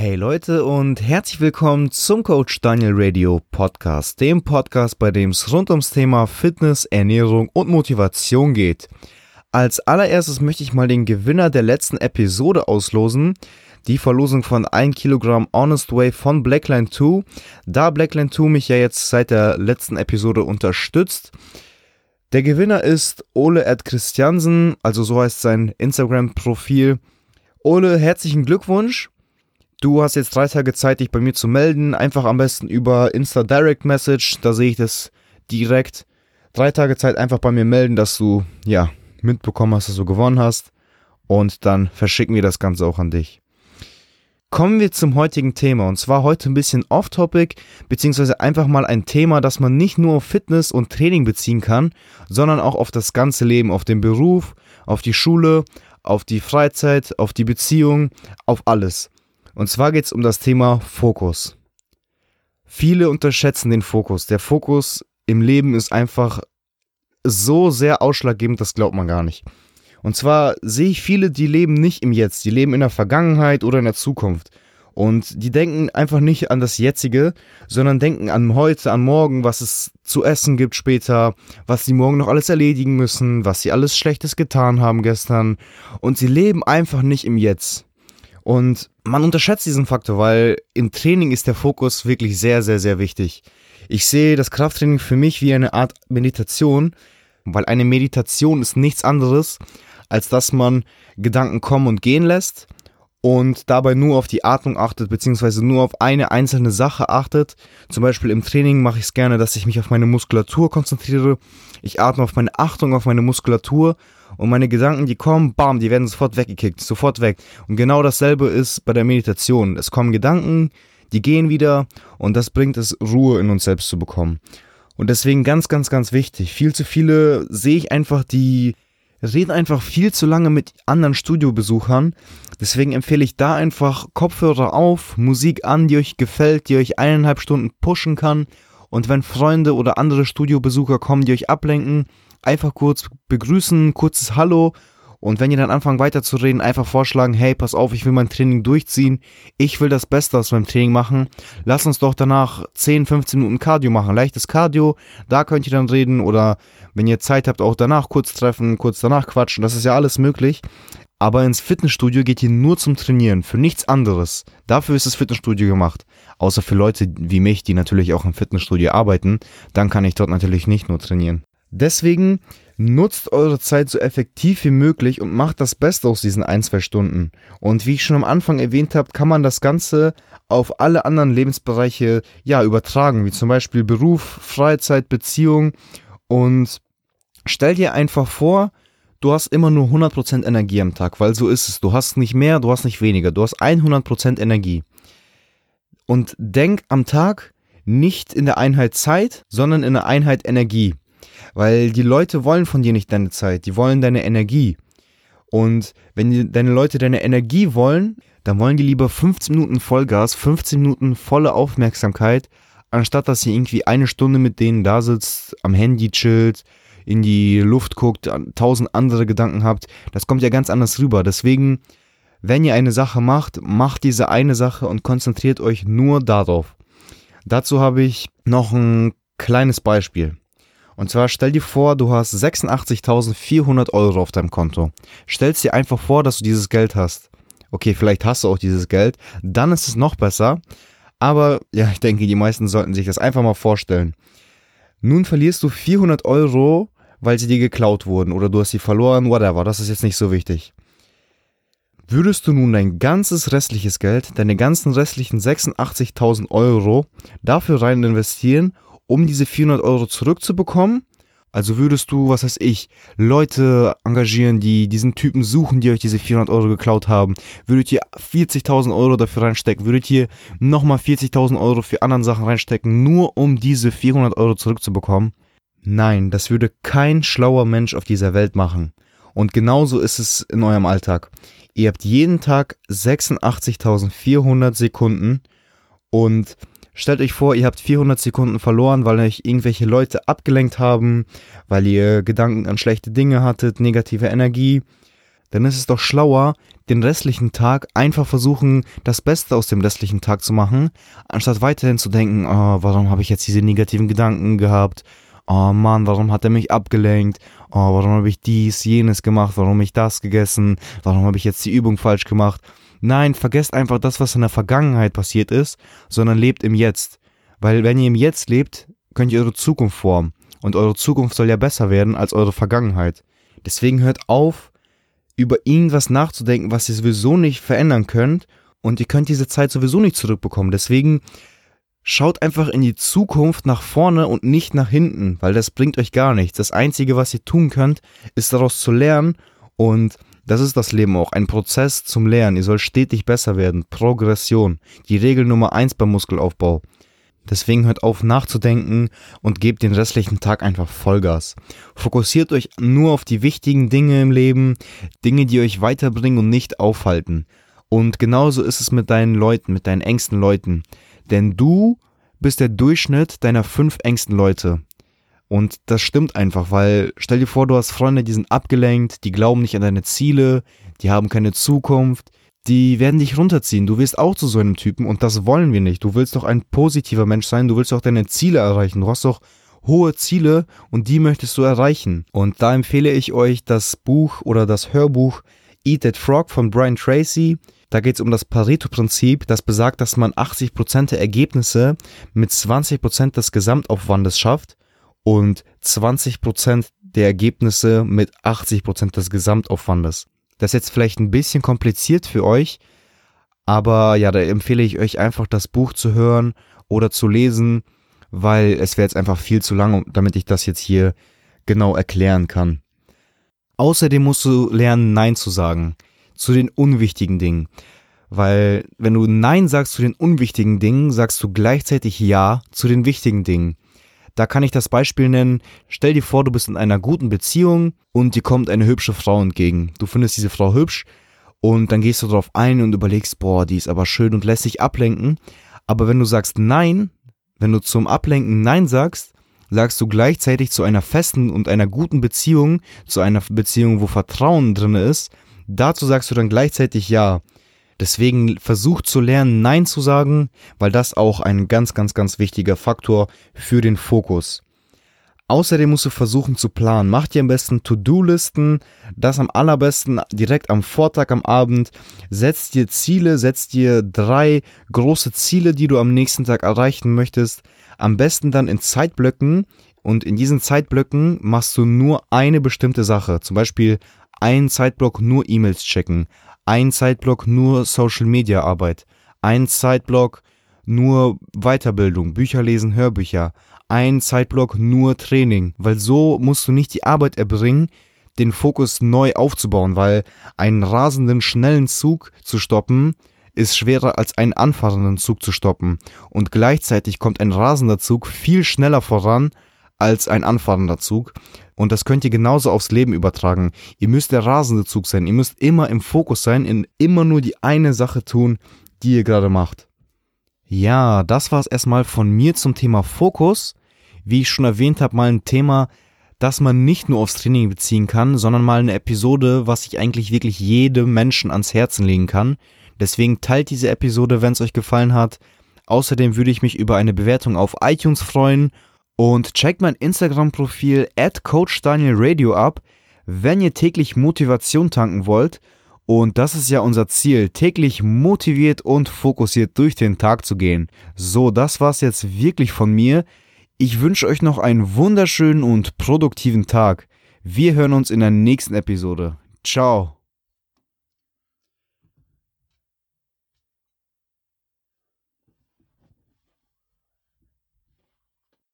Hey Leute und herzlich willkommen zum Coach Daniel Radio Podcast, dem Podcast, bei dem es rund ums Thema Fitness, Ernährung und Motivation geht. Als allererstes möchte ich mal den Gewinner der letzten Episode auslosen. Die Verlosung von 1 Kilogramm Honest Way von Blackline 2. Da Blackline 2 mich ja jetzt seit der letzten Episode unterstützt. Der Gewinner ist Ole Ed Christiansen, also so heißt sein Instagram-Profil. Ole, herzlichen Glückwunsch. Du hast jetzt drei Tage Zeit, dich bei mir zu melden. Einfach am besten über Insta Direct Message. Da sehe ich das direkt. Drei Tage Zeit einfach bei mir melden, dass du, ja, mitbekommen hast, dass du gewonnen hast. Und dann verschicken wir das Ganze auch an dich. Kommen wir zum heutigen Thema. Und zwar heute ein bisschen off-topic, beziehungsweise einfach mal ein Thema, das man nicht nur auf Fitness und Training beziehen kann, sondern auch auf das ganze Leben, auf den Beruf, auf die Schule, auf die Freizeit, auf die Beziehung, auf alles. Und zwar geht es um das Thema Fokus. Viele unterschätzen den Fokus. Der Fokus im Leben ist einfach so sehr ausschlaggebend, das glaubt man gar nicht. Und zwar sehe ich viele, die leben nicht im Jetzt, die leben in der Vergangenheit oder in der Zukunft. Und die denken einfach nicht an das Jetzige, sondern denken an heute, an morgen, was es zu essen gibt später, was sie morgen noch alles erledigen müssen, was sie alles Schlechtes getan haben gestern. Und sie leben einfach nicht im Jetzt. Und man unterschätzt diesen Faktor, weil im Training ist der Fokus wirklich sehr, sehr, sehr wichtig. Ich sehe das Krafttraining für mich wie eine Art Meditation, weil eine Meditation ist nichts anderes, als dass man Gedanken kommen und gehen lässt und dabei nur auf die Atmung achtet, beziehungsweise nur auf eine einzelne Sache achtet. Zum Beispiel im Training mache ich es gerne, dass ich mich auf meine Muskulatur konzentriere. Ich atme auf meine Achtung, auf meine Muskulatur und meine Gedanken, die kommen, bam, die werden sofort weggekickt, sofort weg. Und genau dasselbe ist bei der Meditation. Es kommen Gedanken, die gehen wieder und das bringt es, Ruhe in uns selbst zu bekommen. Und deswegen ganz, ganz, ganz wichtig. Viel zu viele sehe ich einfach, die reden einfach viel zu lange mit anderen Studiobesuchern. Deswegen empfehle ich da einfach Kopfhörer auf, Musik an, die euch gefällt, die euch eineinhalb Stunden pushen kann. Und wenn Freunde oder andere Studiobesucher kommen, die euch ablenken, einfach kurz begrüßen, kurzes Hallo. Und wenn ihr dann anfangt weiterzureden, einfach vorschlagen, hey, pass auf, ich will mein Training durchziehen, ich will das Beste aus meinem Training machen, lass uns doch danach 10, 15 Minuten Cardio machen, leichtes Cardio, da könnt ihr dann reden. Oder wenn ihr Zeit habt, auch danach kurz treffen, kurz danach quatschen, das ist ja alles möglich. Aber ins Fitnessstudio geht ihr nur zum Trainieren, für nichts anderes. Dafür ist das Fitnessstudio gemacht. Außer für Leute wie mich, die natürlich auch im Fitnessstudio arbeiten, dann kann ich dort natürlich nicht nur trainieren. Deswegen nutzt eure Zeit so effektiv wie möglich und macht das Beste aus diesen ein, zwei Stunden. Und wie ich schon am Anfang erwähnt habe, kann man das Ganze auf alle anderen Lebensbereiche ja übertragen, wie zum Beispiel Beruf, Freizeit, Beziehung. Und stell dir einfach vor, du hast immer nur 100% Energie am Tag, weil so ist es. Du hast nicht mehr, du hast nicht weniger. Du hast 100% Energie. Und denk am Tag nicht in der Einheit Zeit, sondern in der Einheit Energie. Weil die Leute wollen von dir nicht deine Zeit, die wollen deine Energie. Und wenn die, deine Leute deine Energie wollen, dann wollen die lieber 15 Minuten Vollgas, 15 Minuten volle Aufmerksamkeit, anstatt dass ihr irgendwie eine Stunde mit denen da sitzt, am Handy chillt, in die Luft guckt, tausend andere Gedanken habt. Das kommt ja ganz anders rüber. Deswegen, wenn ihr eine Sache macht, macht diese eine Sache und konzentriert euch nur darauf. Dazu habe ich noch ein kleines Beispiel. Und zwar stell dir vor, du hast 86.400 Euro auf deinem Konto. Stellst dir einfach vor, dass du dieses Geld hast. Okay, vielleicht hast du auch dieses Geld. Dann ist es noch besser. Aber ja, ich denke, die meisten sollten sich das einfach mal vorstellen. Nun verlierst du 400 Euro, weil sie dir geklaut wurden oder du hast sie verloren, whatever. Das ist jetzt nicht so wichtig. Würdest du nun dein ganzes restliches Geld, deine ganzen restlichen 86.000 Euro dafür rein investieren um diese 400 Euro zurückzubekommen. Also würdest du, was heißt ich, Leute engagieren, die diesen Typen suchen, die euch diese 400 Euro geklaut haben. Würdet ihr 40.000 Euro dafür reinstecken? Würdet ihr nochmal 40.000 Euro für andere Sachen reinstecken, nur um diese 400 Euro zurückzubekommen? Nein, das würde kein schlauer Mensch auf dieser Welt machen. Und genauso ist es in eurem Alltag. Ihr habt jeden Tag 86.400 Sekunden und Stellt euch vor, ihr habt 400 Sekunden verloren, weil euch irgendwelche Leute abgelenkt haben, weil ihr Gedanken an schlechte Dinge hattet, negative Energie. dann ist es doch schlauer, den restlichen Tag einfach versuchen, das Beste aus dem restlichen Tag zu machen, anstatt weiterhin zu denken, oh, warum habe ich jetzt diese negativen Gedanken gehabt? Oh Mann, warum hat er mich abgelenkt? Oh, warum habe ich dies, jenes gemacht? Warum habe ich das gegessen? Warum habe ich jetzt die Übung falsch gemacht? Nein, vergesst einfach das, was in der Vergangenheit passiert ist, sondern lebt im Jetzt. Weil wenn ihr im Jetzt lebt, könnt ihr eure Zukunft formen. Und eure Zukunft soll ja besser werden als eure Vergangenheit. Deswegen hört auf, über irgendwas nachzudenken, was ihr sowieso nicht verändern könnt. Und ihr könnt diese Zeit sowieso nicht zurückbekommen. Deswegen schaut einfach in die Zukunft nach vorne und nicht nach hinten, weil das bringt euch gar nichts. Das Einzige, was ihr tun könnt, ist daraus zu lernen. Und das ist das Leben auch. Ein Prozess zum Lernen. Ihr sollt stetig besser werden. Progression. Die Regel Nummer eins beim Muskelaufbau. Deswegen hört auf nachzudenken und gebt den restlichen Tag einfach Vollgas. Fokussiert euch nur auf die wichtigen Dinge im Leben, Dinge, die euch weiterbringen und nicht aufhalten. Und genauso ist es mit deinen Leuten, mit deinen engsten Leuten. Denn du bist der Durchschnitt deiner fünf engsten Leute. Und das stimmt einfach, weil stell dir vor, du hast Freunde, die sind abgelenkt, die glauben nicht an deine Ziele, die haben keine Zukunft, die werden dich runterziehen. Du wirst auch zu so einem Typen und das wollen wir nicht. Du willst doch ein positiver Mensch sein, du willst doch deine Ziele erreichen. Du hast doch hohe Ziele und die möchtest du erreichen. Und da empfehle ich euch das Buch oder das Hörbuch Eat That Frog von Brian Tracy. Da geht es um das Pareto-Prinzip, das besagt, dass man 80% der Ergebnisse mit 20% des Gesamtaufwandes schafft und 20% der Ergebnisse mit 80% des Gesamtaufwandes. Das ist jetzt vielleicht ein bisschen kompliziert für euch, aber ja, da empfehle ich euch einfach das Buch zu hören oder zu lesen, weil es wäre jetzt einfach viel zu lang, damit ich das jetzt hier genau erklären kann. Außerdem musst du lernen, Nein zu sagen zu den unwichtigen Dingen. Weil wenn du Nein sagst zu den unwichtigen Dingen, sagst du gleichzeitig Ja zu den wichtigen Dingen. Da kann ich das Beispiel nennen. Stell dir vor, du bist in einer guten Beziehung und dir kommt eine hübsche Frau entgegen. Du findest diese Frau hübsch und dann gehst du darauf ein und überlegst, boah, die ist aber schön und lässt sich ablenken. Aber wenn du sagst Nein, wenn du zum Ablenken Nein sagst, sagst du gleichzeitig zu einer festen und einer guten Beziehung, zu einer Beziehung, wo Vertrauen drin ist, dazu sagst du dann gleichzeitig Ja. Deswegen versuch zu lernen, Nein zu sagen, weil das auch ein ganz, ganz, ganz wichtiger Faktor für den Fokus. Außerdem musst du versuchen zu planen. Mach dir am besten To-Do-Listen, das am allerbesten direkt am Vortag, am Abend. Setz dir Ziele, setz dir drei große Ziele, die du am nächsten Tag erreichen möchtest. Am besten dann in Zeitblöcken und in diesen Zeitblöcken machst du nur eine bestimmte Sache. Zum Beispiel ein Zeitblock nur E-Mails checken, ein Zeitblock nur Social Media Arbeit, ein Zeitblock nur Weiterbildung, Bücher lesen, Hörbücher, ein Zeitblock nur Training, weil so musst du nicht die Arbeit erbringen, den Fokus neu aufzubauen, weil einen rasenden schnellen Zug zu stoppen ist schwerer als einen anfahrenden Zug zu stoppen und gleichzeitig kommt ein rasender Zug viel schneller voran als ein anfahrender Zug. Und das könnt ihr genauso aufs Leben übertragen. Ihr müsst der rasende Zug sein. Ihr müsst immer im Fokus sein, in immer nur die eine Sache tun, die ihr gerade macht. Ja, das war es erstmal von mir zum Thema Fokus. Wie ich schon erwähnt habe, mal ein Thema, das man nicht nur aufs Training beziehen kann, sondern mal eine Episode, was ich eigentlich wirklich jedem Menschen ans Herzen legen kann. Deswegen teilt diese Episode, wenn es euch gefallen hat. Außerdem würde ich mich über eine Bewertung auf iTunes freuen und checkt mein Instagram-Profil at CoachDanielRadio ab, wenn ihr täglich Motivation tanken wollt. Und das ist ja unser Ziel, täglich motiviert und fokussiert durch den Tag zu gehen. So, das war's jetzt wirklich von mir. Ich wünsche euch noch einen wunderschönen und produktiven Tag. Wir hören uns in der nächsten Episode. Ciao.